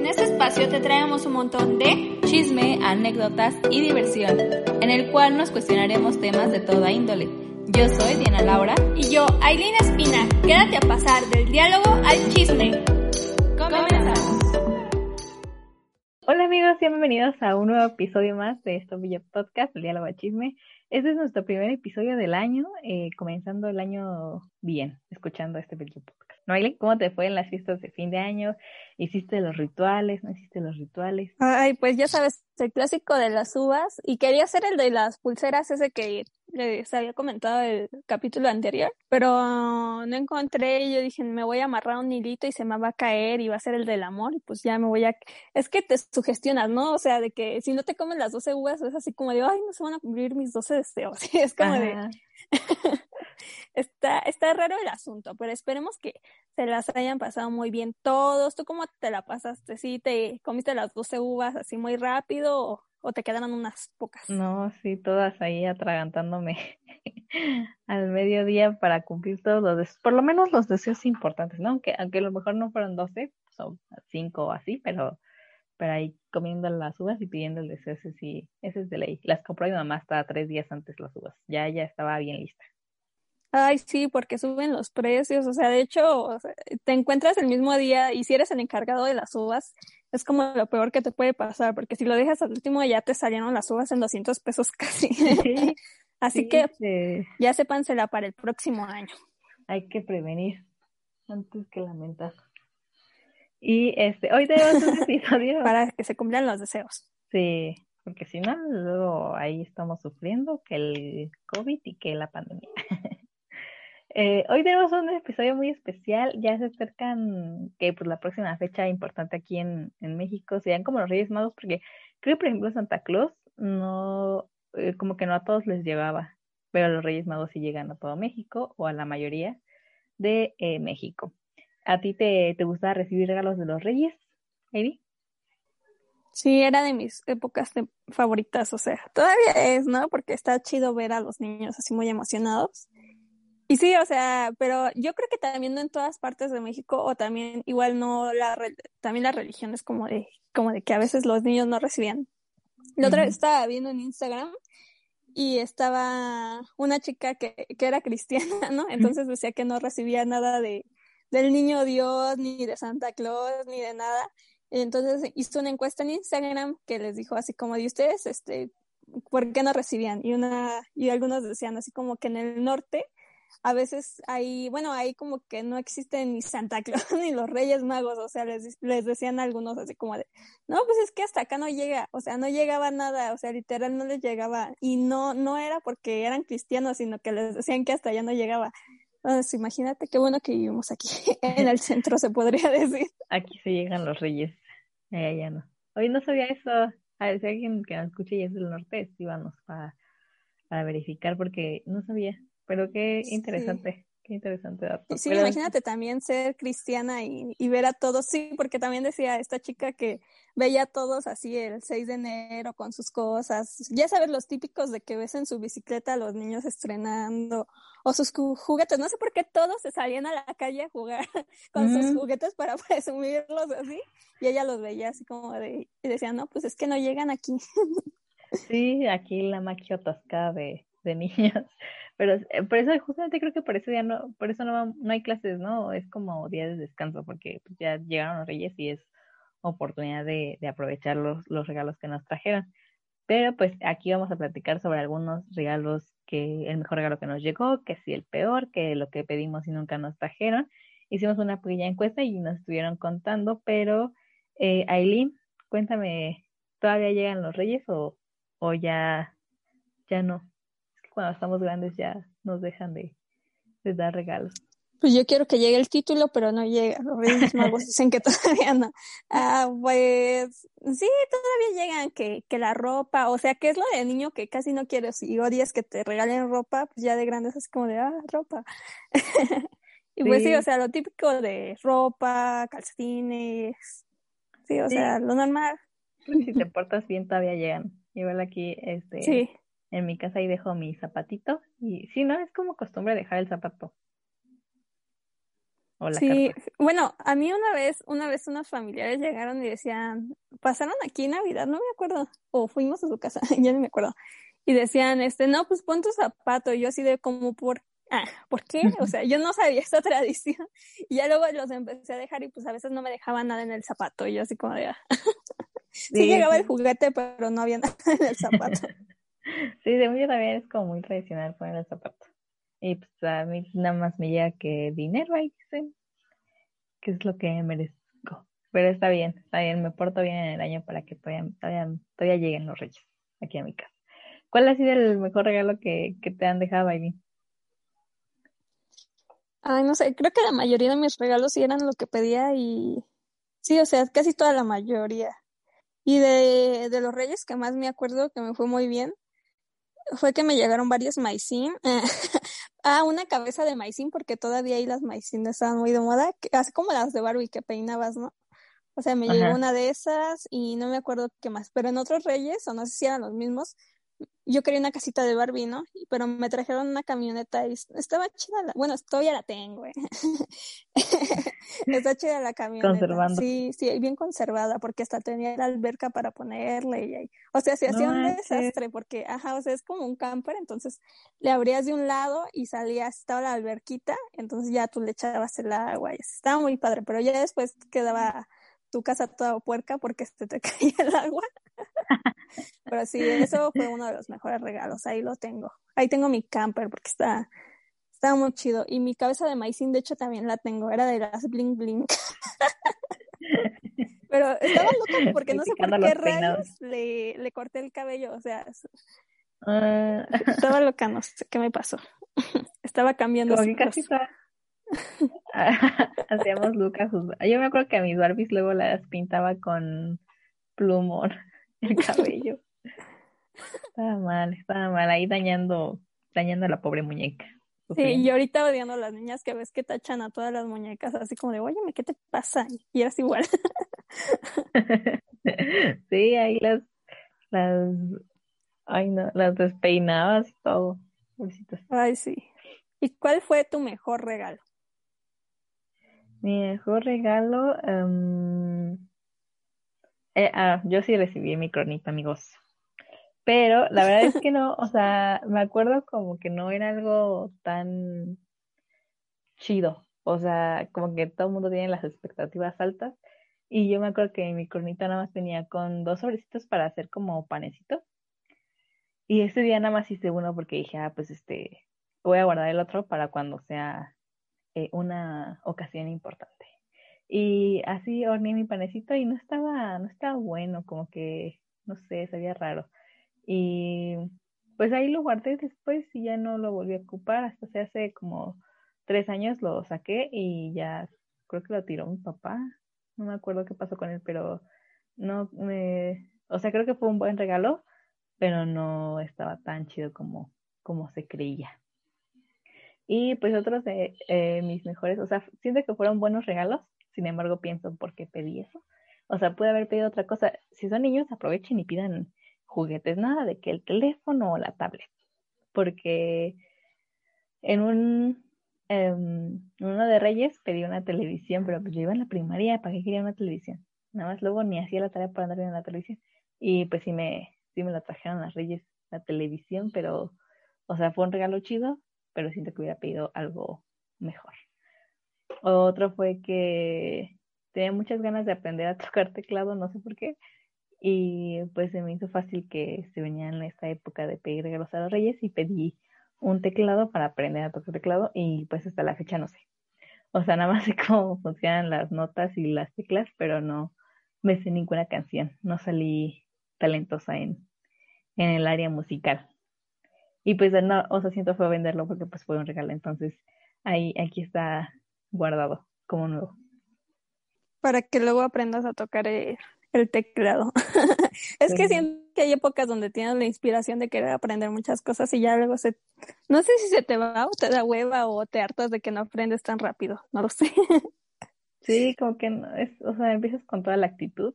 En este espacio te traemos un montón de chisme, anécdotas y diversión, en el cual nos cuestionaremos temas de toda índole. Yo soy Diana Laura y yo, Aileen Espina. Quédate a pasar del diálogo al chisme. Comenzamos. Hola amigos, bienvenidos a un nuevo episodio más de esto Villa Podcast, el diálogo al chisme. Este es nuestro primer episodio del año, eh, comenzando el año bien, escuchando este bello podcast. Noelle, ¿cómo te fue en las fiestas de fin de año? ¿Hiciste los rituales? ¿No hiciste los rituales? Ay, pues ya sabes, el clásico de las uvas. Y quería hacer el de las pulseras, ese que les había comentado el capítulo anterior, pero no encontré y yo dije, me voy a amarrar un hilito y se me va a caer y va a ser el del amor y pues ya me voy a... Es que te sugestionas, ¿no? O sea, de que si no te comen las 12 uvas es así como de, ay, no se van a cumplir mis 12 deseos. es como de... está, está raro el asunto, pero esperemos que se las hayan pasado muy bien todos. ¿Tú cómo te la pasaste? ¿Sí te comiste las 12 uvas así muy rápido o, te quedaron unas pocas? No, sí, todas ahí atragantándome al mediodía para cumplir todos los deseos, por lo menos los deseos importantes, ¿no? Aunque, aunque a lo mejor no fueron 12, son 5 o así, pero, pero ahí comiendo las uvas y pidiendo el deseo, ese sí, es de ley. Las compró mi mamá hasta tres días antes las uvas, ya, ya estaba bien lista. Ay, sí, porque suben los precios, o sea, de hecho, te encuentras el mismo día y si eres el encargado de las uvas, es como lo peor que te puede pasar, porque si lo dejas al último ya te salieron las uvas en 200 pesos casi. Así que sí. ya sépensela para el próximo año. Hay que prevenir antes que lamentar. Y este, hoy tenemos un episodio. para que se cumplan los deseos. Sí, porque si no, luego ahí estamos sufriendo que el COVID y que la pandemia. Eh, hoy tenemos un episodio muy especial, ya se acercan que pues la próxima fecha importante aquí en, México sean como los Reyes Magos, porque creo que por ejemplo Santa Claus no, eh, como que no a todos les llegaba, pero los Reyes Magos sí llegan a todo México o a la mayoría de eh, México. ¿A ti te, te gusta recibir regalos de los Reyes, Amy? Sí, era de mis épocas favoritas, o sea, todavía es, ¿no? Porque está chido ver a los niños así muy emocionados. Y sí, o sea, pero yo creo que también no en todas partes de México o también igual no la también la religión es como de como de que a veces los niños no recibían. La otra vez estaba viendo en Instagram y estaba una chica que, que era cristiana, ¿no? Entonces decía que no recibía nada de del niño Dios ni de Santa Claus ni de nada. Entonces hizo una encuesta en Instagram que les dijo así como de ustedes este ¿por qué no recibían? Y una y algunos decían así como que en el norte a veces hay, bueno, ahí como que no existen ni Santa Claus ni los Reyes Magos, o sea, les, les decían algunos así como de, no, pues es que hasta acá no llega, o sea, no llegaba nada, o sea, literal no les llegaba, y no, no era porque eran cristianos, sino que les decían que hasta allá no llegaba. Entonces, imagínate qué bueno que vivimos aquí, en el centro, se podría decir. Aquí se llegan los Reyes, allá ya no. Hoy no sabía eso, a ver si alguien que nos escuche y es del norte, íbamos para, para verificar, porque no sabía. Pero qué interesante, sí. qué interesante dato. Sí, Pero... imagínate también ser cristiana y, y, ver a todos, sí, porque también decía esta chica que veía a todos así el 6 de enero con sus cosas. Ya sabes, los típicos de que ves en su bicicleta a los niños estrenando o sus juguetes. No sé por qué todos se salían a la calle a jugar con mm. sus juguetes para presumirlos así. Y ella los veía así como de, y decía, no, pues es que no llegan aquí. Sí, aquí la maquia atascada de, de niños. Pero eh, por eso, justamente creo que por eso ya no, por eso no, no hay clases, ¿no? Es como día de descanso, porque pues, ya llegaron los reyes y es oportunidad de, de aprovechar los, los regalos que nos trajeron. Pero pues aquí vamos a platicar sobre algunos regalos que, el mejor regalo que nos llegó, que sí el peor, que lo que pedimos y nunca nos trajeron. Hicimos una pequeña encuesta y nos estuvieron contando, pero eh, Aileen, cuéntame, ¿todavía llegan los reyes o, o ya, ya no? Cuando estamos grandes ya nos dejan de, de dar regalos. Pues yo quiero que llegue el título, pero no llega. Los Reyes Magos dicen que todavía no. Ah, pues sí, todavía llegan que, que la ropa, o sea, que es lo de niño que casi no quieres y odias que te regalen ropa, pues ya de grandes es como de, ah, ropa. y pues sí, o sea, lo típico de ropa, calcetines, sí, o sea, lo normal. Si te portas bien todavía llegan. Igual aquí, este, Sí, en mi casa ahí dejo mi zapatito y sí, ¿no? Es como costumbre dejar el zapato. O la sí. Bueno, a mí una vez, una vez unos familiares llegaron y decían, pasaron aquí Navidad, no me acuerdo, o fuimos a su casa, ya no me acuerdo. Y decían, este, no, pues pon tu zapato. Y yo así de como, ¿por, ah, ¿por qué? O sea, yo no sabía esta tradición. Y ya luego los empecé a dejar y pues a veces no me dejaban nada en el zapato. Y yo así como de, ah. Sí, Sí, llegaba el juguete, pero no había nada en el zapato. Sí, de mí también es como muy tradicional poner el zapato. Y pues a mí nada más me llega que dinero ahí dicen, que es lo que merezco. Pero está bien, está bien, me porto bien en el año para que todavía, todavía, todavía lleguen los reyes aquí a mi casa. ¿Cuál ha sido el mejor regalo que, que te han dejado, Bailey? Ay, no sé, creo que la mayoría de mis regalos sí eran lo que pedía y sí, o sea, casi toda la mayoría. Y de, de los reyes que más me acuerdo que me fue muy bien fue que me llegaron varios maicín. Ah, una cabeza de maicín porque todavía ahí las maicín estaban muy de moda, así como las de Barbie que peinabas, ¿no? O sea, me llegó una de esas y no me acuerdo qué más, pero en otros reyes, o no sé si eran los mismos, yo quería una casita de Barbie, ¿no? Pero me trajeron una camioneta y estaba chida la, bueno, todavía la tengo, ¿eh? Está chida la camioneta. Conservando. Sí, sí, bien conservada, porque hasta tenía la alberca para ponerle y ahí. O sea, se hacía No un manches. desastre, porque, ajá, o sea, es como un camper, entonces le abrías de un lado y salías, estaba la alberquita, entonces ya tú le echabas el agua y así. estaba muy padre, pero ya después quedaba tu casa toda puerca porque se te caía el agua. Pero sí, eso fue uno de los mejores regalos. Ahí lo tengo. Ahí tengo mi camper porque está, está muy chido. Y mi cabeza de maicín, de hecho, también la tengo. Era de las bling bling. Pero estaba loca porque no sé por qué rayos le, le corté el cabello. O sea, Ah, estaba loca, no sé qué me pasó. Estaba cambiando como que casi. Hacíamos Lucas. Yo me acuerdo que a mis Barbies luego las pintaba con plumón el cabello. Estaba mal, estaba mal, ahí dañando, dañando a la pobre muñeca. Sí, y ahorita odiando a las niñas que ves que tachan a todas las muñecas, así como de, óyeme, ¿qué te pasa? Y eras igual. Sí, ahí las, las, ay no, las despeinabas y todo. Pobrecitas. Ay, sí. ¿Y cuál fue tu mejor regalo? Mi mejor regalo, em, eh, ah, yo sí recibí mi cronita, amigos. Pero la verdad es que no, o sea, me acuerdo como que no era algo tan chido. O sea, como que todo el mundo tiene las expectativas altas. Y yo me acuerdo que mi cronita nada más venía con dos sobrecitos para hacer como panecitos. Y ese día nada más hice uno porque dije, ah, pues este, voy a guardar el otro para cuando sea eh, una ocasión importante. Y así horneé mi panecito y no estaba, no estaba bueno, como que, no sé, sabía raro. Y pues ahí lo guardé después y ya no lo volví a ocupar. Hasta se hace como tres años lo saqué y ya creo que lo tiró mi papá. No me acuerdo qué pasó con él, pero no me, o sea, creo que fue un buen regalo, pero no estaba tan chido como, como se creía. Y pues otros de eh, mis mejores, o sea, siento que fueron buenos regalos, sin embargo pienso por qué pedí eso. O sea, pude haber pedido otra cosa. Si son niños, aprovechen y pidan juguetes, nada de que el teléfono o la tablet. Porque en un em, uno de Reyes pedí una televisión, pero pues yo iba en la primaria, ¿para qué quería una televisión? Nada más luego ni hacía la tarea para andar viendo la televisión. Y pues sí me, sí me la trajeron las Reyes la televisión, pero, o sea, fue un regalo chido, pero siento que hubiera pedido algo mejor. Otro fue que tenía muchas ganas de aprender a tocar teclado, no sé por qué, y pues se me hizo fácil que se venía en esta época de pedir regalos a los reyes y pedí un teclado para aprender a tocar teclado y pues hasta la fecha no sé. O sea, nada más sé cómo funcionan las notas y las teclas, pero no me sé ninguna canción, no salí talentosa en, en el área musical. Y pues no, o sea, siento fue venderlo porque pues fue un regalo, entonces ahí, aquí está guardado como nuevo. Para que luego aprendas a tocar el, teclado. es que siento que hay épocas donde tienes la inspiración de querer aprender muchas cosas y ya luego se, no sé si se te va o te da hueva o te hartas de que no aprendes tan rápido, no lo sé. sí, como que no, es, o sea, empiezas con toda la actitud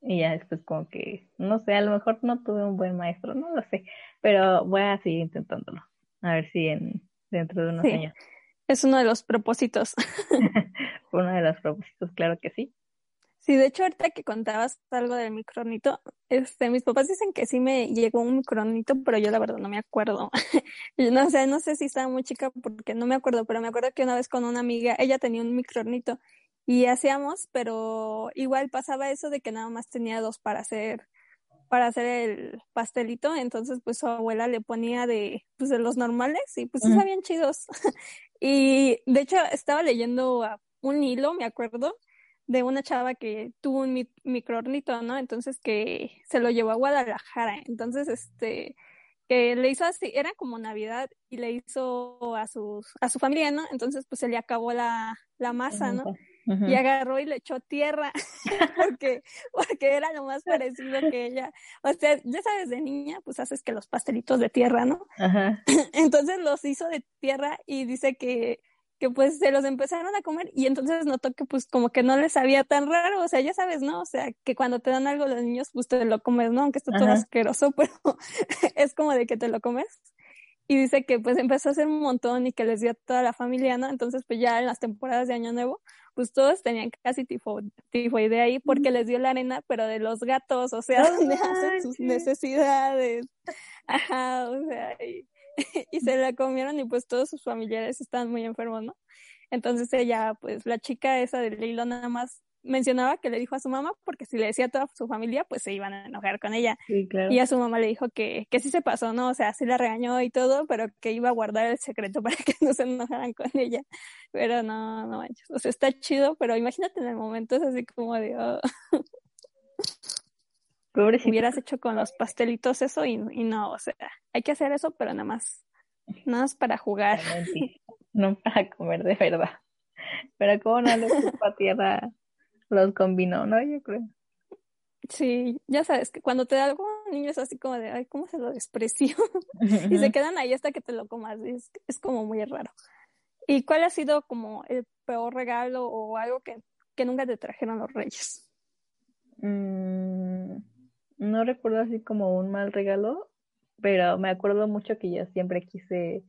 y ya después como que, no sé, a lo mejor no tuve un buen maestro, no lo sé, pero voy a seguir intentándolo, a ver si en, dentro de unos años. Es uno de los propósitos. uno de los propósitos, claro que sí. Sí, de hecho, ahorita que contabas algo del micronito, este, mis papás dicen que sí me llegó un micronito, pero yo la verdad no me acuerdo. no sé, no sé si estaba muy chica porque no me acuerdo, pero me acuerdo que una vez con una amiga, ella tenía un micronito y hacíamos, pero igual pasaba eso de que nada más tenía dos para hacer para hacer el pastelito, entonces pues su abuela le ponía de pues de los normales y pues sí sabían chidos. y de hecho estaba leyendo un hilo, me acuerdo, de una chava que tuvo un microornito, ¿no? Entonces que se lo llevó a Guadalajara. Entonces, este, que le hizo así, era como Navidad y le hizo a sus, a su familia, ¿no? Entonces, pues se le acabó la, la masa, ¿no? Y agarró y le echó tierra porque, porque era lo más parecido que ella. O sea, ya sabes, de niña, pues haces que los pastelitos de tierra, ¿no? Entonces los hizo de tierra y dice que que pues se los empezaron a comer y entonces notó que pues como que no les sabía tan raro, o sea, ya sabes, ¿no? O sea, que cuando te dan algo los niños pues te lo comes, ¿no? Aunque esté todo asqueroso, pero es como de que te lo comes. Y dice que pues empezó a hacer un montón y que les dio a toda la familia, ¿no? Entonces pues ya en las temporadas de Año Nuevo, pues todos tenían casi tifo, tifoidea ahí porque les dio la arena, pero de los gatos, o sea, donde hacen sus necesidades. Ajá, o sea, y, y se la comieron y pues todos sus familiares estaban muy enfermos, ¿no? Entonces ella, pues la chica esa del hilo nada más mencionaba que le dijo a su mamá porque si le decía a toda su familia pues se iban a enojar con ella y a su mamá le dijo que, que sí se pasó, ¿no? O sea, sí la regañó y todo, pero que iba a guardar el secreto para que no se enojaran con ella, pero no, no manches, o sea, está chido, pero imagínate en el momento es así como de... Oh. Hubieras hecho con los pastelitos eso y, y, no, o sea, hay que hacer eso, pero nada más, nada más para jugar. No para comer de verdad. Pero como no le a tierra, los combinó, ¿no? Yo creo. Sí, ya sabes que cuando te da algo niño es así como de, ay, ¿cómo se lo desprecio? y se quedan ahí hasta que te lo comas, es, es como muy raro. ¿Y cuál ha sido como el peor regalo o algo que, que nunca te trajeron los reyes? Mm, no recuerdo así como un mal regalo, pero me acuerdo mucho que yo siempre quise,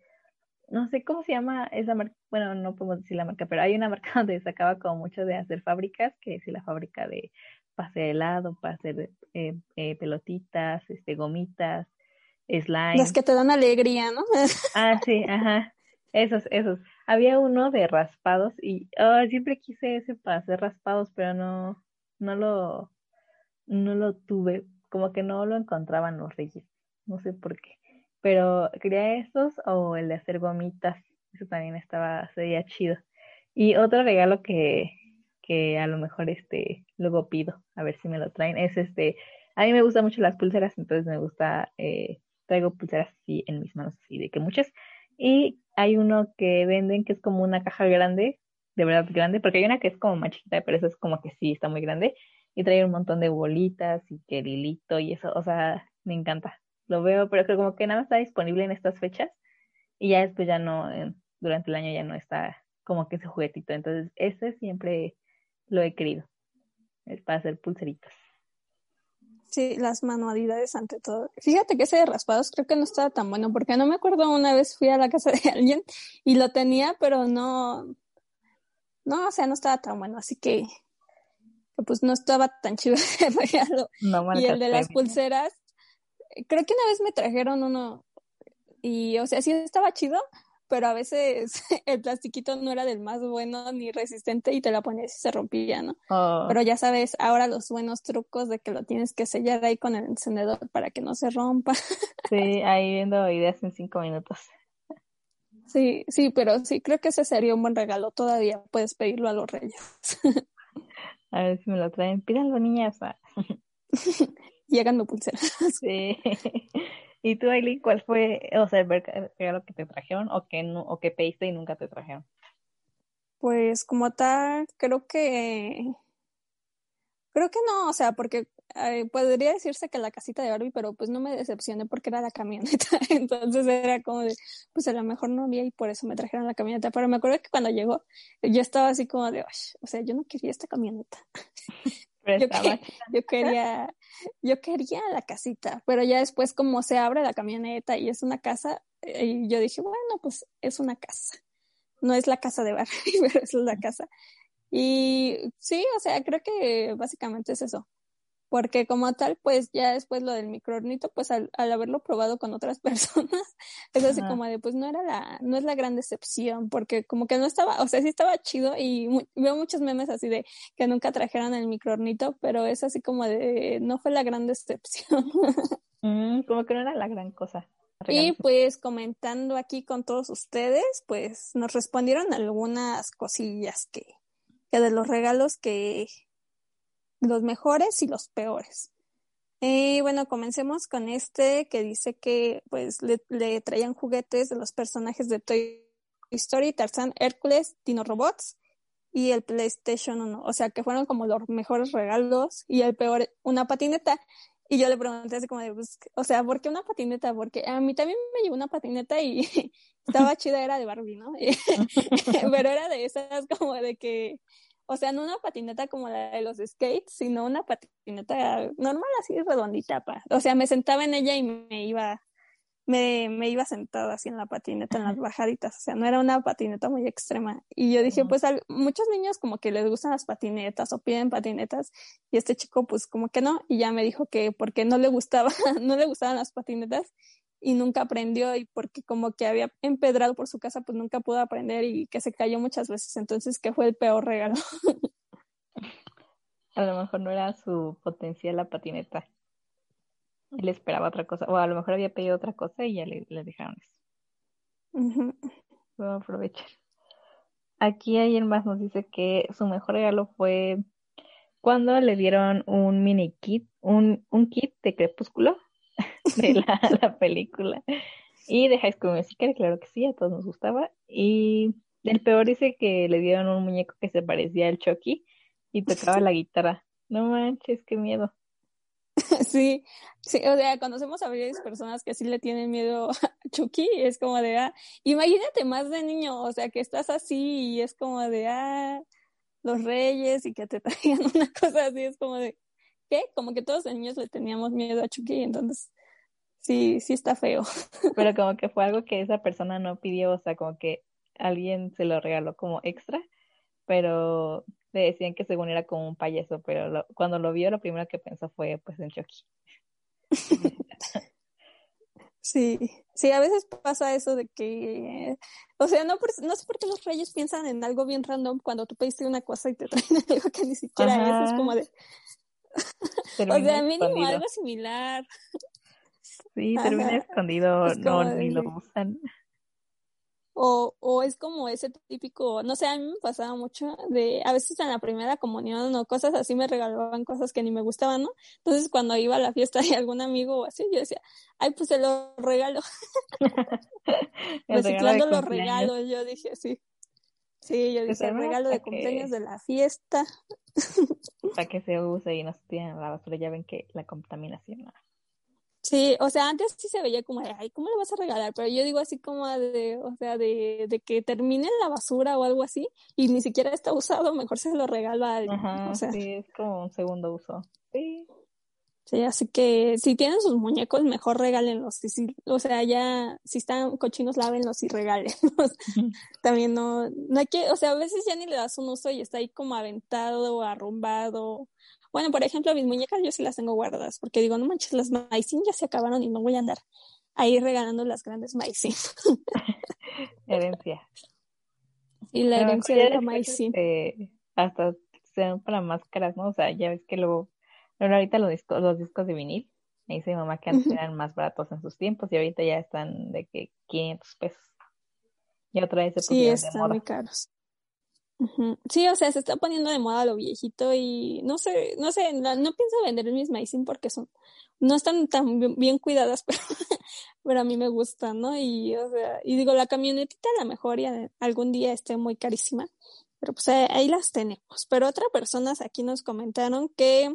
no sé cómo se llama esa marca, bueno, no podemos decir la marca, pero hay una marca donde sacaba como mucho de hacer fábricas, que es la fábrica de para hacer helado, para hacer eh, eh, pelotitas, este, gomitas, slime. Las que te dan alegría, ¿no? ah, sí, ajá. Esos, esos. Había uno de raspados y oh, siempre quise ese para hacer raspados, pero no, no lo, no lo tuve como que no lo encontraban los reyes, no sé por qué. Pero quería estos o el de hacer gomitas, eso también estaba, sería chido. Y otro regalo que, que a lo mejor este luego pido, a ver si me lo traen, es este, a mí me gustan mucho las pulseras, entonces me gusta, eh, traigo pulseras así en mis manos, así de que muchas. Y hay uno que venden que es como una caja grande, de verdad grande, porque hay una que es como más chiquita, pero eso es como que sí está muy grande y trae un montón de bolitas y que lilito y eso, o sea, me encanta. Lo veo, pero creo como que nada más está disponible en estas fechas y ya después ya no, durante el año ya no está como que ese juguetito. Entonces, ese siempre lo he querido. Es para hacer pulseritas. Sí, las manualidades ante todo. Fíjate que ese de raspados creo que no estaba tan bueno, porque no me acuerdo una vez fui a la casa de alguien y lo tenía, pero no, no, o sea, no estaba tan bueno, así que pues no estaba tan chido el regalo. y el de las pulseras, creo que una vez me trajeron uno y, o sea, sí estaba chido, pero a veces el plastiquito no era del más bueno ni resistente y te la ponías y se rompía, ¿no? Oh. Pero ya sabes, ahora los buenos trucos de que lo tienes que sellar ahí con el encendedor para que no se rompa. Sí, ahí viendo ideas en cinco minutos. Sí, sí, pero sí, creo que ese sería un buen regalo. Todavía puedes pedirlo a los reyes. A ver si me lo traen. Pídanlo, niñas. Y hagan pulseras. Sí. ¿Y tú, Aileen, cuál fue, o sea, el regalo que te trajeron o que, no, o que pediste y nunca te trajeron? Pues como tal, creo que creo que no, o sea, porque eh, podría decirse que la casita de Barbie, pero pues no me decepcioné porque era la camioneta. Entonces era como de, pues a lo mejor no había y por eso me trajeron la camioneta. Pero me acuerdo que cuando llegó, yo estaba así como de, o sea, yo no quería esta camioneta. Yo, yo, quería, yo quería la casita, pero ya después como se abre la camioneta y es una casa, eh, y yo dije, bueno, pues es una casa. No es la casa de Barbie, pero es la casa. Y sí, o sea, creo que básicamente es eso porque como tal, pues ya después lo del microornito, pues al, haberlo probado con otras personas, es así como de, pues no era la, no es la gran decepción, porque como que no estaba, o sea, sí estaba chido y veo muchos memes así de que nunca trajeron el microornito, pero es así como de, no fue la gran decepción. Mm, como que no era la gran cosa. Y pues comentando aquí con todos ustedes, pues nos respondieron algunas cosillas que, que de los regalos que, los mejores y los peores. Y bueno, comencemos con este que dice que pues le, traían juguetes de los personajes de Toy Story, Tarzan, Hércules, Dino Robots y el PlayStation 1. O sea, que fueron como los mejores regalos y el peor, una patineta. Y yo le pregunté así como de, pues, o sea, ¿por qué una patineta? Porque a mí también me llevó una patineta y estaba chida, era de Barbie, ¿no? Pero era de esas como de que o sea, no una patineta como la de los skates, sino una patineta normal, así redondita. Pa. O sea, me sentaba en ella y me iba, me, me iba sentada así en la patineta, en las bajaditas. O sea, no era una patineta muy extrema. Y yo dije, pues a muchos niños como que les gustan las patinetas o piden patinetas. Y este chico, pues como que no. Y ya me dijo que porque no le gustaba, no le gustaban las patinetas y nunca aprendió y porque como que había empedrado por su casa, pues nunca pudo aprender y que se cayó muchas veces, entonces que fue el peor regalo. A lo mejor no era su potencial la patineta. Él esperaba otra cosa, o a lo mejor había pedido otra cosa y ya le, dejaron eso. Uh aprovechar. Aquí alguien más nos dice que su mejor regalo fue cuando le dieron un mini kit, un, un kit de crepúsculo de la, película. Y de High School Musical, claro que sí, a todos nos gustaba. Y el peor dice que le dieron un muñeco que se parecía al Chucky y tocaba la guitarra. No manches, qué miedo. Sí, sí, o sea, conocemos a varias personas que sí le tienen miedo a Chucky, es como de, ah, imagínate más de niño, o sea, que estás así y es como de, ah, los reyes y que te traigan una cosa así, es como de, ¿qué? Como que todos los niños le teníamos miedo a Chucky, entonces sí, sí está feo. Pero como que fue algo que esa persona no pidió, o sea, como que alguien se lo regaló como extra, pero le decían que según era como un payaso, pero cuando lo vio lo primero que pensó fue pues en Chucky. Sí, sí, a veces pasa eso de que, o sea, no, no sé por qué los reyes piensan en algo bien random cuando tú pediste una cosa y te traen algo que ni siquiera es, es como de, o sea, mínimo algo similar. Sí, termina escondido, no, ni lo usan. O, o es como ese típico, no sé, a mí me pasaba mucho de, a veces en la primera comunión o cosas así me regalaban cosas que ni me gustaban, ¿no? Entonces cuando iba a la fiesta de algún amigo o así, yo decía, ay, pues se lo regalo. Reciclando los regalos, yo dije, sí. Sí, yo dije, el regalo de cumpleaños de la fiesta. Para que se use y no se tire la basura, ya ven que la contaminación. Sí, o sea, antes sí se veía como, ay, ¿cómo le vas a regalar? Pero yo digo así como de, o sea, de, de que termine en la basura o algo así y ni siquiera está usado, mejor se lo regalo a alguien. Ajá, sí, es como un segundo uso. Sí. Sí, así que si tienen sus muñecos, mejor regálenlos. Si, o sea, ya, si están cochinos, lávenlos y regálenlos. También no, no hay que, o sea, a veces ya ni le das un uso y está ahí como aventado, arrumbado, bueno, por ejemplo, mis muñecas yo sí las tengo guardadas, porque digo, no manches, las maicín ya se acabaron y no voy a andar ahí regalando las grandes maicín. herencia. Y la herencia de la maicín. hasta sean para máscaras, ¿no? O sea, ya ves que luego, bueno, ahorita los discos, los discos de vinil, me dice mi mamá que antes eran más baratos en sus tiempos y ahorita ya están de que 500 pesos. Y otra vez se Sí, están muy caros. Sí, o sea, se está poniendo de moda lo viejito y no sé, no sé, no, pienso vender mis maicín porque son, no están tan bien, cuidadas, pero, pero a mí me gustan, ¿no? Y, o sea, y digo, la camionetita a lo mejor ya algún día esté muy carísima, Pero pues ahí las tenemos. Pero otras personas aquí nos comentaron que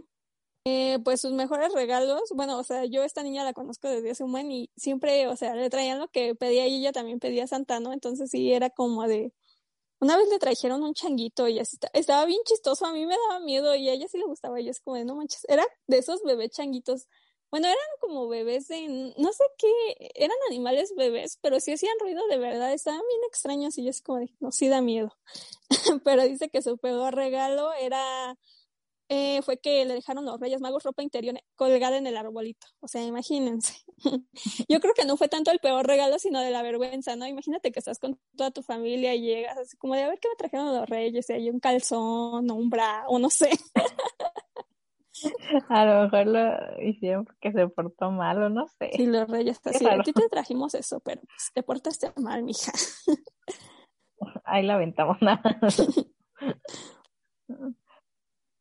eh, pues sus mejores regalos, bueno, o sea, yo esta niña la conozco desde hace un buen y siempre, o sea, le traían lo que pedía y ella también pedía Santa, ¿no? Entonces sí, era como de, una vez le trajeron un changuito y así estaba bien chistoso, a mí me daba miedo y a ella sí le gustaba, y es como de, no manches, era de esos bebés changuitos. Bueno, eran como bebés de, no sé qué, eran animales bebés, pero sí hacían ruido de verdad, estaban bien extraños y yo es como de, no, sí da miedo. pero dice que su peor regalo era eh, fue que le dejaron los Reyes Magos ropa interior colgada en el arbolito. O sea, imagínense. Yo creo que no fue tanto el peor regalo, sino de la vergüenza, ¿no? Imagínate que estás con toda tu familia y llegas así como de a ver qué me trajeron los Reyes, y hay un calzón o un bra, o no sé. A lo mejor lo hicieron porque se portó mal o no sé. Sí, los Reyes así, a ti te trajimos eso, pero pues, te portaste mal, mija. Ahí la aventamos nada.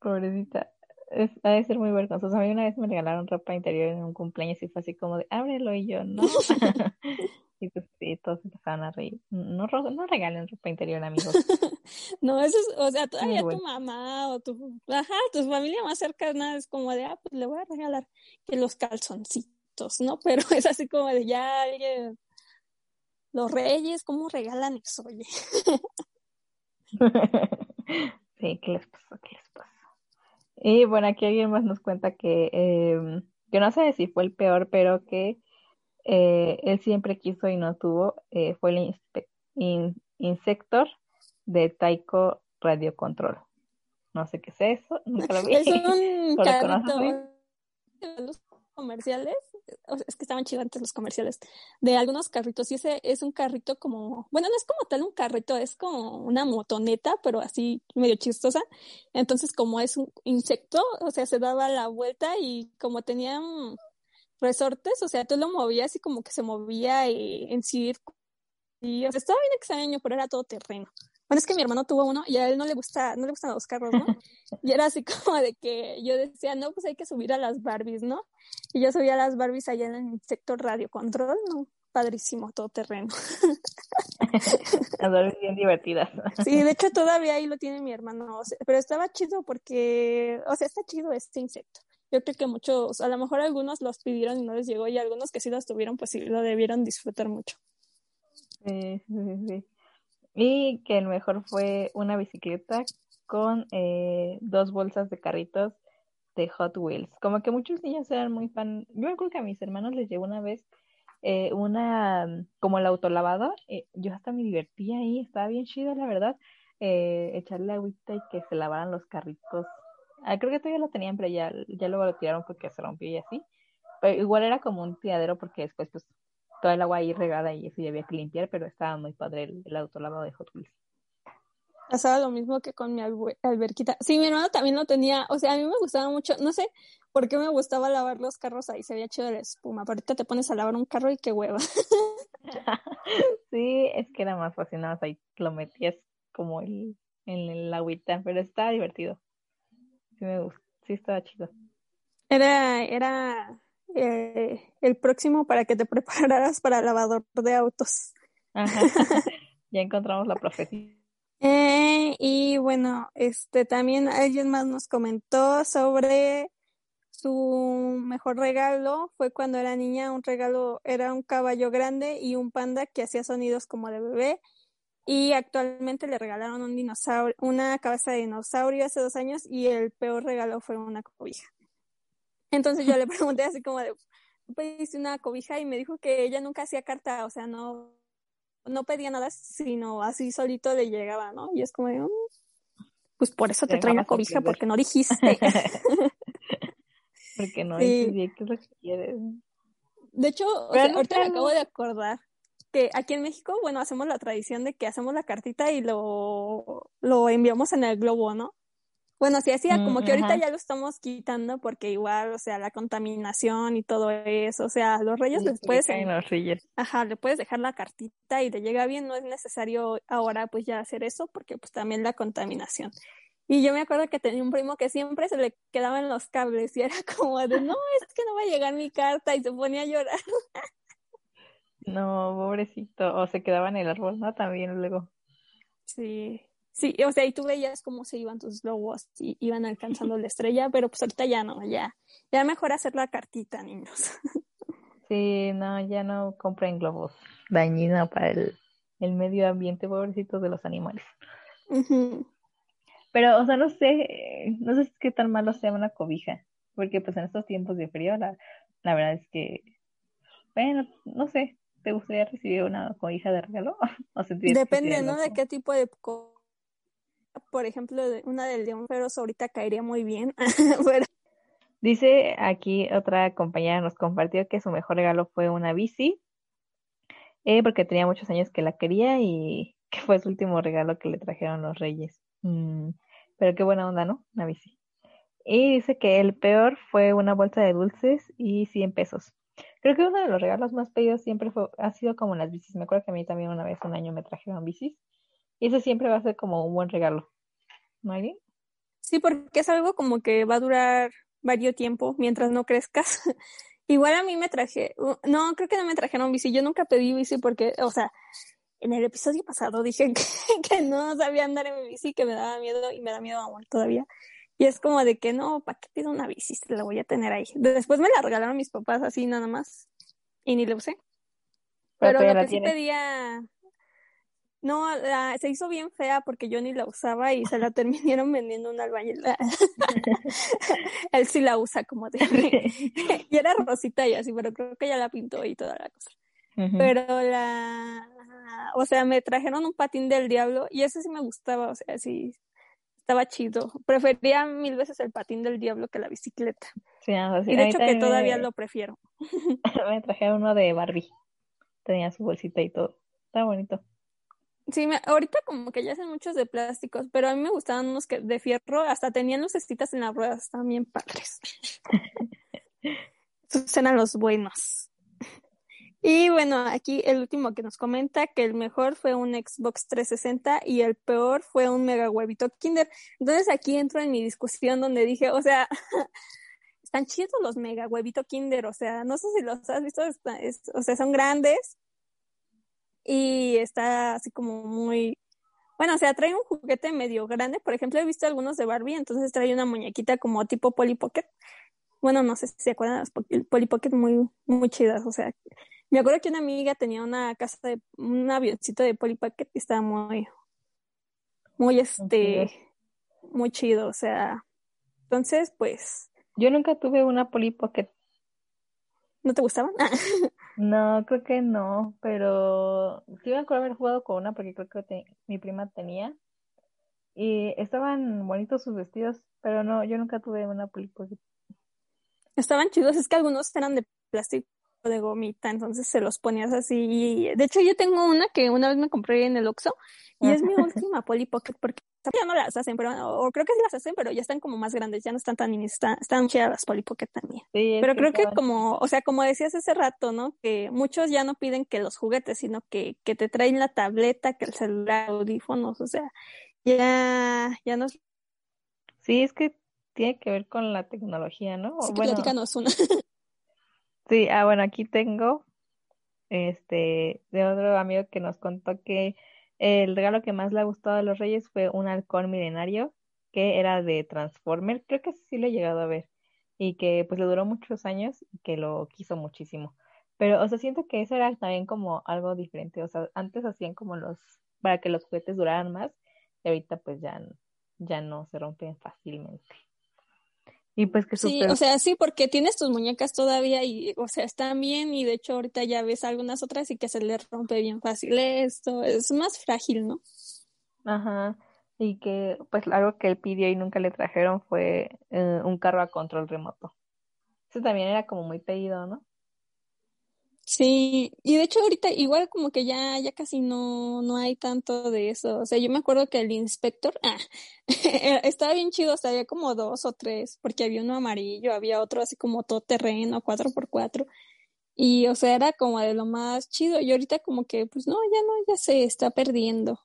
Pobrecita. Es, ha de ser muy vergonzoso. A mí una vez me regalaron ropa interior en un cumpleaños y fue así como de, ábrelo y yo, no. y pues sí, todos empezaron a reír. No, no regalen ropa interior, amigos. no, eso es, o sea, todavía tu mamá o tu, ajá, tu familia más cercana es como de, ah, pues le voy a regalar que los calzoncitos, ¿no? Pero es así como de ya alguien, los reyes, ¿cómo regalan eso, oye? sí, ¿qué les pasa? ¿Qué les pasa? Y bueno, aquí alguien más nos cuenta que eh, yo no sé si fue el peor, pero que eh, él siempre quiso y no tuvo, eh, fue el Insector de Taiko Radio Control. No sé qué es eso, nunca lo vi. Es un carrito los comerciales, es que estaban chivantes los comerciales, de algunos carritos, y ese es un carrito como, bueno, no es como tal un carrito, es como una motoneta, pero así medio chistosa, entonces como es un insecto, o sea, se daba la vuelta y como tenían resortes, o sea, tú lo movías y como que se movía en círculo, y estaba bien extraño, pero era todo terreno. Bueno, es que mi hermano tuvo uno y a él no le gusta, no le gustan los carros, ¿no? Y era así como de que yo decía, no, pues hay que subir a las Barbies, ¿no? Y yo subía a las Barbies allá en el sector radio control, ¿no? Padrísimo, todo terreno. Las bien divertidas. Sí, de hecho todavía ahí lo tiene mi hermano, pero estaba chido porque, o sea, está chido este insecto. Yo creo que muchos, a lo mejor algunos los pidieron y no les llegó y algunos que sí los tuvieron, pues sí lo debieron disfrutar mucho. Sí, sí, sí. Y que el mejor fue una bicicleta con eh, dos bolsas de carritos de Hot Wheels. Como que muchos niños eran muy fan. Yo creo que a mis hermanos les llegó una vez eh, una, como el autolavador. Eh, yo hasta me divertía ahí, estaba bien chido, la verdad. Eh, echarle agüita y que se lavaran los carritos. Ah, creo que todavía lo tenían, pero ya, ya luego lo tiraron porque se rompió y así. Pero igual era como un tiradero porque después pues toda el agua ahí regada y eso ya había que limpiar, pero estaba muy padre el, el autolavado de Hot Wheels. Pasaba lo mismo que con mi alberquita. Sí, mi hermano también lo tenía, o sea, a mí me gustaba mucho, no sé por qué me gustaba lavar los carros ahí, se veía chido la espuma, pero ahorita te pones a lavar un carro y qué hueva. sí, es que era más fácil, nada más ahí lo metías como el, en el agüita, pero estaba divertido. Sí me gusta, sí estaba chido. Era, era eh, el próximo para que te prepararas para lavador de autos. ya encontramos la profecía. Eh, y bueno, este también alguien más nos comentó sobre su mejor regalo fue cuando era niña, un regalo era un caballo grande y un panda que hacía sonidos como de bebé. Y actualmente le regalaron un dinosaurio, una cabeza de dinosaurio hace dos años y el peor regalo fue una cobija. Entonces yo le pregunté así como de, pediste una cobija y me dijo que ella nunca hacía carta, o sea, no, no pedía nada, sino así solito le llegaba, ¿no? Y es como de, mm, pues por eso te trae una cobija, porque no dijiste. porque no dijiste qué es lo que quieres. De hecho, ahorita me acabo de acordar que aquí en México, bueno, hacemos la tradición de que hacemos la cartita y lo, lo enviamos en el globo, ¿no? Bueno, sí hacía, como que ahorita ya lo estamos quitando porque igual, o sea, la contaminación y todo eso, o sea, los reyes les puedes... Ajá, le puedes dejar la cartita y te llega bien, no es necesario ahora pues ya hacer eso porque pues también la contaminación. Y yo me acuerdo que tenía un primo que siempre se le quedaban los cables y era como de, no, es que no va a llegar mi carta y se ponía a llorar. no, pobrecito, o se quedaba en el árbol, ¿no? También luego. Sí, Sí, o sea, y tú veías cómo se iban tus globos y iban alcanzando la estrella, pero pues ahorita ya no, ya, ya mejor hacer la cartita, niños. Sí, no, ya no compren globos dañina para el, el medio ambiente, pobrecitos de los animales. Pero, o sea, no sé, no sé qué tan malo sea una cobija, porque pues en estos tiempos de frío, la, la verdad es que, bueno, no sé, ¿te gustaría recibir una cobija de regalo? ¿O Depende, ¿no? De qué tipo de por ejemplo, una del León Feroz ahorita caería muy bien. Dice aquí otra compañera nos compartió que su mejor regalo fue una bici, eh, porque tenía muchos años que la quería y que fue su último regalo que le trajeron los reyes. Mm, pero qué buena onda, ¿no? Una bici. Y dice que el peor fue una bolsa de dulces y 100 pesos. Creo que uno de los regalos más pedidos siempre fue, ha sido como las bicis. Me acuerdo que a mí también una vez, un año, me trajeron bicis. Y eso siempre va a ser como un buen regalo. ¿No, hay Sí, porque es algo como que va a durar varios tiempo mientras no crezcas. Igual a mí me traje, no, creo que no me trajeron bici. Yo nunca pedí bici porque, o sea, en el episodio pasado dije que, no sabía andar en mi bici, que me daba miedo y me da miedo amor todavía. Y es como de que no, ¿para qué pido una bici? La voy a tener ahí. Después me la regalaron mis papás así nada más y ni la usé. Pero, lo que sí pedía, no, se hizo bien fea porque yo ni la usaba y se la terminaron vendiendo un albañil. Él sí la usa como de... y era rosita y así, pero creo que ya la pintó y toda la cosa. Pero la... O sea, me trajeron un patín del diablo y ese sí me gustaba, o sea, sí, estaba chido. Prefería mil veces el patín del diablo que la bicicleta. Sí, y de hecho que todavía lo prefiero. me trajeron uno de Barbie. Tenía su bolsita y todo. Está bonito. Sí, ahorita como que ya hacen muchos de plásticos, pero a mí me gustaban unos que de fierro, hasta tenían lucecitas en las ruedas, también padres. Esos eran los buenos. Y bueno, aquí el último que nos comenta que el mejor fue un Xbox 360 y el peor fue un mega huevito Kinder. Entonces aquí entro en mi discusión donde dije, o sea, están chidos los mega huevito Kinder, o sea, no sé si los has visto, o sea, son grandes, y está así como muy, bueno, o sea, trae un juguete medio grande, por ejemplo, he visto algunos de Barbie, entonces trae una muñequita como tipo Polly Pocket. Bueno, no sé si se acuerdan, las Polly Pocket muy, muy chidas, o sea, me acuerdo que una amiga tenía una casa de, un avioncito de Polly Pocket y estaba muy, muy este, muy chido, o sea, entonces, pues. Yo nunca tuve una Polly Pocket. ¿No te gustaban? No, creo que no, pero sí me acuerdo haber jugado con una porque creo que mi prima tenía. Y estaban bonitos sus vestidos, pero no, yo nunca tuve una película. Estaban chidos, es que algunos eran de plástico de gomita, entonces se los ponías así. De hecho, yo tengo una que una vez me compré en el Oxxo y es mi última Polly Pocket porque ya no las hacen, pero o creo que sí las hacen, pero ya están como más grandes, ya no están tan están, están chidas las Polly Pocket también. pero creo que como, o sea, como decías hace rato, ¿no? Que muchos ya no piden que los juguetes, sino que, que te traen la tableta, que el celular, audífonos, o sea, ya, ya no. Sí, es que tiene que ver con la tecnología, ¿no? Sí, bueno, es una. sí, ah, bueno, aquí tengo este de otro amigo que nos contó que el regalo que más le ha gustado a los Reyes fue un halcón milenario que era de Transformer. Creo que sí lo he llegado a ver. Y que pues le duró muchos años y que lo quiso muchísimo. Pero, o sea, siento que eso era también como algo diferente. O sea, antes hacían como los, para que los juguetes duraran más, y ahorita pues ya, ya no se rompen fácilmente. Y pues que Sí, o sea, sí, porque tienes tus muñecas todavía y, o sea, están bien y de hecho ahorita ya ves algunas otras y que se le rompe bien fácil esto, es más frágil, ¿no? Ajá, y que pues algo que él pidió y nunca le trajeron fue eh, un carro a control remoto. Eso también era como muy pedido, ¿no? Sí, y de hecho ahorita igual como que ya, ya casi no, no hay tanto de eso. O sea, yo me acuerdo que el inspector, ah, estaba bien chido, o sea, había como dos o tres, porque había uno amarillo, había otro así como todo terreno, cuatro por cuatro. Y o sea, era como de lo más chido. Y ahorita como que, pues no, ya no, ya se está perdiendo.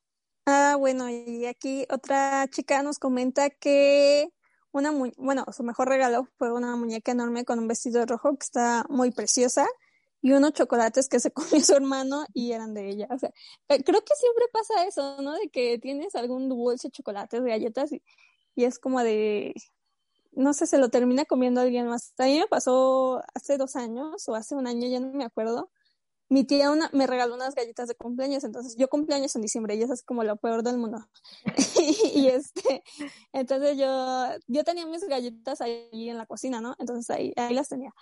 Ah, bueno, y aquí otra chica nos comenta que una, bueno, su mejor regalo fue una muñeca enorme con un vestido rojo que está muy preciosa y unos chocolates que se comió su hermano y eran de ella. O sea, eh, creo que siempre pasa eso, ¿no? De que tienes algún dulce, chocolates, galletas y, y es como de, no sé, se lo termina comiendo alguien más. A mí me pasó hace dos años o hace un año, ya no me acuerdo. Mi tía una, me regaló unas galletas de cumpleaños, entonces yo cumpleaños en diciembre y eso es como lo peor del mundo. y, este, entonces yo, yo tenía mis galletas ahí en la cocina, ¿no? Entonces ahí, ahí las tenía.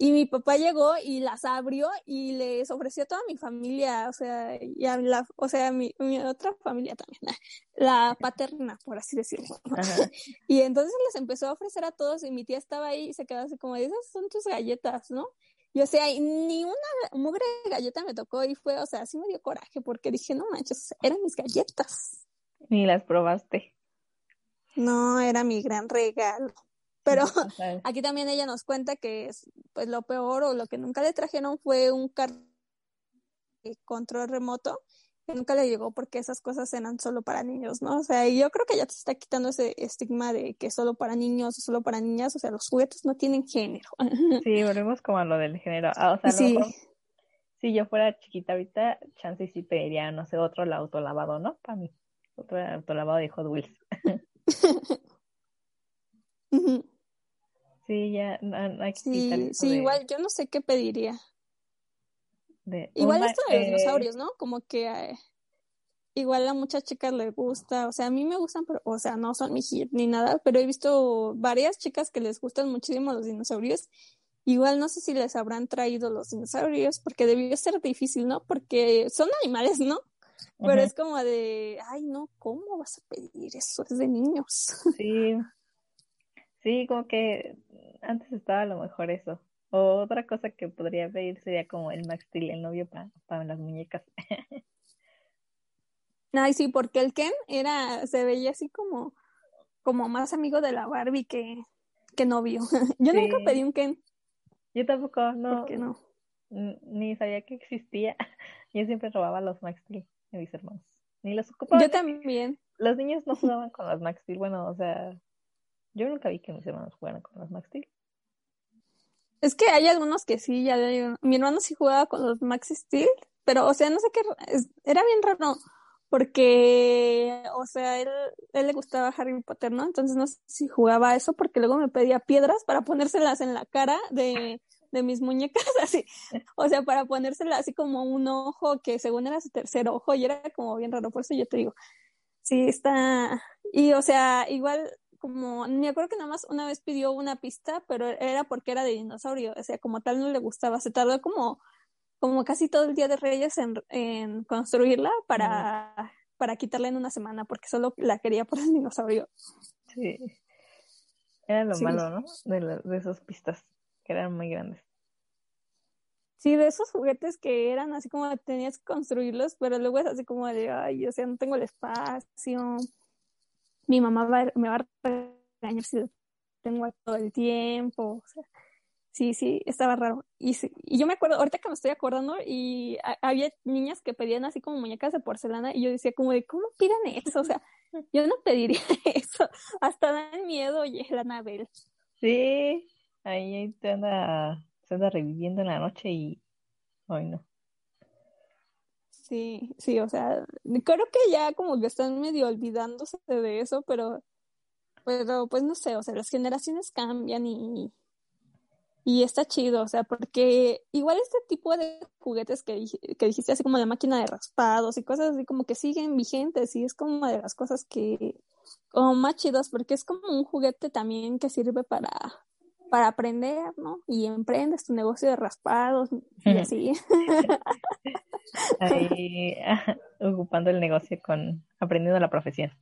Y mi papá llegó y las abrió y les ofreció a toda mi familia, o sea, y a la, o sea, mi, mi otra familia también, la paterna, por así decirlo. Y entonces les empezó a ofrecer a todos y mi tía estaba ahí y se quedó así como, esas son tus galletas, ¿no? Y o sea, ni una mugre galleta me tocó y fue, o sea, sí me dio coraje porque dije, no manches, eran mis galletas. Ni las probaste. No, era mi gran regalo. Pero aquí también ella nos cuenta que es, pues lo peor o lo que nunca le trajeron fue un de control remoto que nunca le llegó porque esas cosas eran solo para niños, ¿no? O sea, y yo creo que ya te está quitando ese estigma de que solo para niños o solo para niñas, o sea, los juguetes no tienen género. Sí, volvemos como a lo del género. Ah, o sea, sí. si yo fuera chiquita ahorita, chance sí pediría, no sé, otro autolavado, ¿no? Para mí. Otro autolavado de Hot Wheels. Sí, ya que Sí, sí igual yo no sé qué pediría. igual esto de los dinosaurios, ¿no? Como que eh, igual a muchas chicas les gusta, o sea, a mí me gustan, pero, o sea, no son mi hit ni nada, pero he visto varias chicas que les gustan muchísimo los dinosaurios. Igual no sé si les habrán traído los dinosaurios, porque debió ser difícil, ¿no? Porque son animales, ¿no? Pero es como de, ay, no, ¿cómo vas a pedir eso? Es de niños. Sí, Sí, como que antes estaba a lo mejor eso. O otra cosa que podría pedir sería como el Max Steel, el novio para las muñecas. Ay, sí, porque el Ken era, se veía así como, como más amigo de la Barbie que, que novio. Yo nunca pedí un Ken. Yo tampoco, no. ¿Por qué no? Ni sabía que existía. Yo siempre robaba los Max Steel de mis hermanos. Ni los ocupaba. Yo también. Los niños no jugaban con los Max Steel. Bueno, o sea, yo nunca vi que mis hermanos jugaran con los Max Steel. Es que hay algunos que sí, ya mi hermano sí jugaba con los Max Steel, pero o sea, no sé qué, era bien raro, porque, o sea, él, él le gustaba Harry Potter, ¿no? Entonces no sé si jugaba eso, porque luego me pedía piedras para ponérselas en la cara de, de mis muñecas, así, o sea, para ponérselas así como un ojo que según era su tercer ojo, y era como bien raro, por eso yo te digo, sí, está, y o sea, igual como, me acuerdo que nada más una vez pidió una pista, pero era porque era de dinosaurio, o sea, como tal no le gustaba, se tardó como, como casi todo el día de Reyes en, en construirla para, para quitarla en una semana, porque solo la quería por el dinosaurio. Sí. Era lo malo, ¿no? De, de esas pistas, que eran muy grandes. Sí, de esos juguetes que eran así como tenías que construirlos, pero luego es así como de, ay, o sea, no tengo el espacio mi mamá me va a regañar si lo tengo todo el tiempo. O sea, sí, sí, estaba raro. Y, y yo me acuerdo, ahorita que me estoy acordando, y había niñas que pedían así como muñecas de porcelana, y yo decía como de, ¿cómo piden eso? O sea, yo no pediría eso. Hasta dan miedo, oye, la Anabel. Sí, ahí te anda, se anda reviviendo en la noche y hoy no. Sí, sí, o sea, creo que ya como que están medio olvidándose de eso, pero, pero pues no sé, o sea, las generaciones cambian y, y está chido, o sea, porque igual este tipo de juguetes que, que dijiste, así como la máquina de raspados y cosas así como que siguen vigentes y es como de las cosas que, como más chidos, porque es como un juguete también que sirve para, para aprender, ¿no? Y emprendes tu negocio de raspados y así. Ahí ocupando el negocio con aprendiendo la profesión.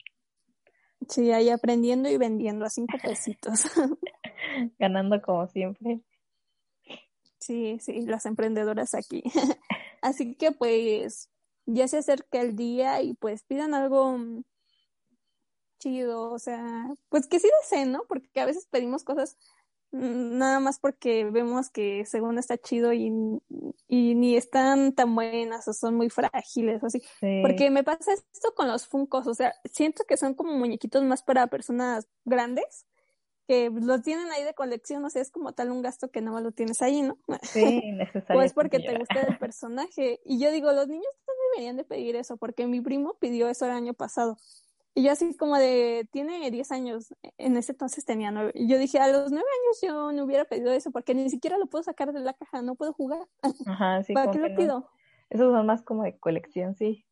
Sí, ahí aprendiendo y vendiendo a cinco pesitos. Ganando como siempre. Sí, sí, las emprendedoras aquí. Así que pues ya se acerca el día y pues pidan algo chido, o sea, pues que sí deseen, ¿no? Porque a veces pedimos cosas nada más porque vemos que según está chido y, y ni están tan buenas o son muy frágiles o así. Porque me pasa esto con los Funcos, o sea, siento que son como muñequitos más para personas grandes que los tienen ahí de colección, o sea, es como tal un gasto que no lo tienes ahí, ¿no? Sí, necesario. o es porque te gusta el personaje. Y yo digo, los niños no deberían de pedir eso, porque mi primo pidió eso el año pasado. Y yo así como de, tiene 10 años, en ese entonces tenía 9. Y yo dije, a los 9 años yo no hubiera pedido eso, porque ni siquiera lo puedo sacar de la caja, no puedo jugar. Ajá, sí. ¿Para qué lo pido? Esos son más como de colección, sí.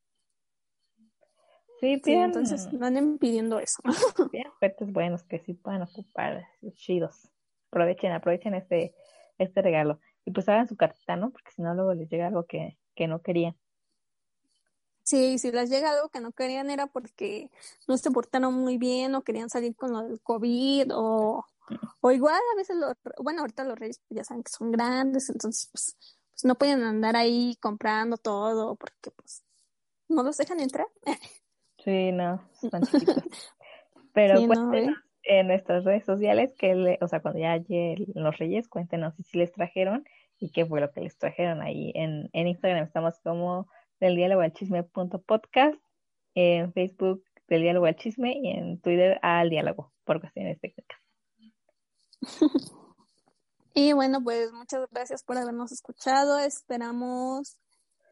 Sí, sí entonces no anden pidiendo eso. Bien, juguetes buenos que sí puedan ocupar, chidos. Aprovechen, aprovechen este, este regalo. Y pues hagan su cartita, ¿no? Porque si no luego les llega algo que, que no querían. Sí, si les llega algo que no querían era porque no se portaron muy bien o querían salir con lo del COVID o, o igual a veces, lo, bueno, ahorita los reyes pues ya saben que son grandes, entonces pues, pues no pueden andar ahí comprando todo porque pues no los dejan entrar. Sí, no, están chiquitos. Pero cuéntenos en nuestras redes sociales, que o sea, cuando ya lleguen los reyes, cuéntenos si les trajeron y qué fue lo que les trajeron ahí. En, en Instagram estamos como del diálogo al chisme punto podcast, en Facebook del diálogo al chisme y en Twitter al diálogo por cuestiones técnicas. Y bueno, pues muchas gracias por habernos escuchado. Esperamos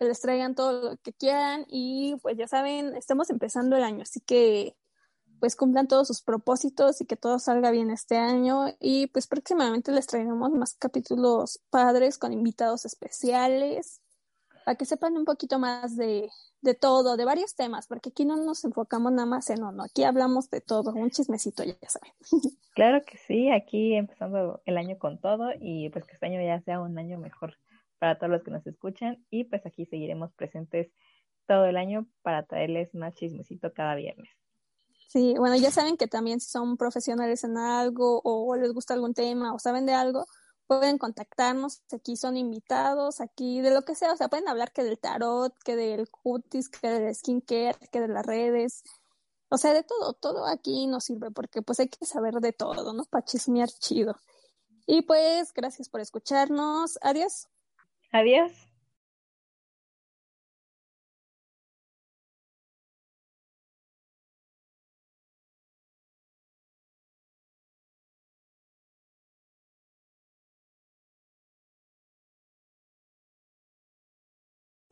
les traigan todo lo que quieran y pues ya saben, estamos empezando el año, así que pues cumplan todos sus propósitos y que todo salga bien este año y pues próximamente les traeremos más capítulos padres con invitados especiales para que sepan un poquito más de, de todo, de varios temas, porque aquí no nos enfocamos nada más en uno, aquí hablamos de todo, un chismecito, ya saben. Claro que sí, aquí empezando el año con todo y pues que este año ya sea un año mejor para todos los que nos escuchan y pues aquí seguiremos presentes todo el año para traerles más chismecito cada viernes. Sí, bueno, ya saben que también si son profesionales en algo o les gusta algún tema o saben de algo, pueden contactarnos, aquí son invitados, aquí de lo que sea, o sea, pueden hablar que del tarot, que del cutis, que del skincare, que de las redes, o sea, de todo, todo aquí nos sirve porque pues hay que saber de todo, ¿no? Para chismear chido. Y pues, gracias por escucharnos. Adiós. Adiós.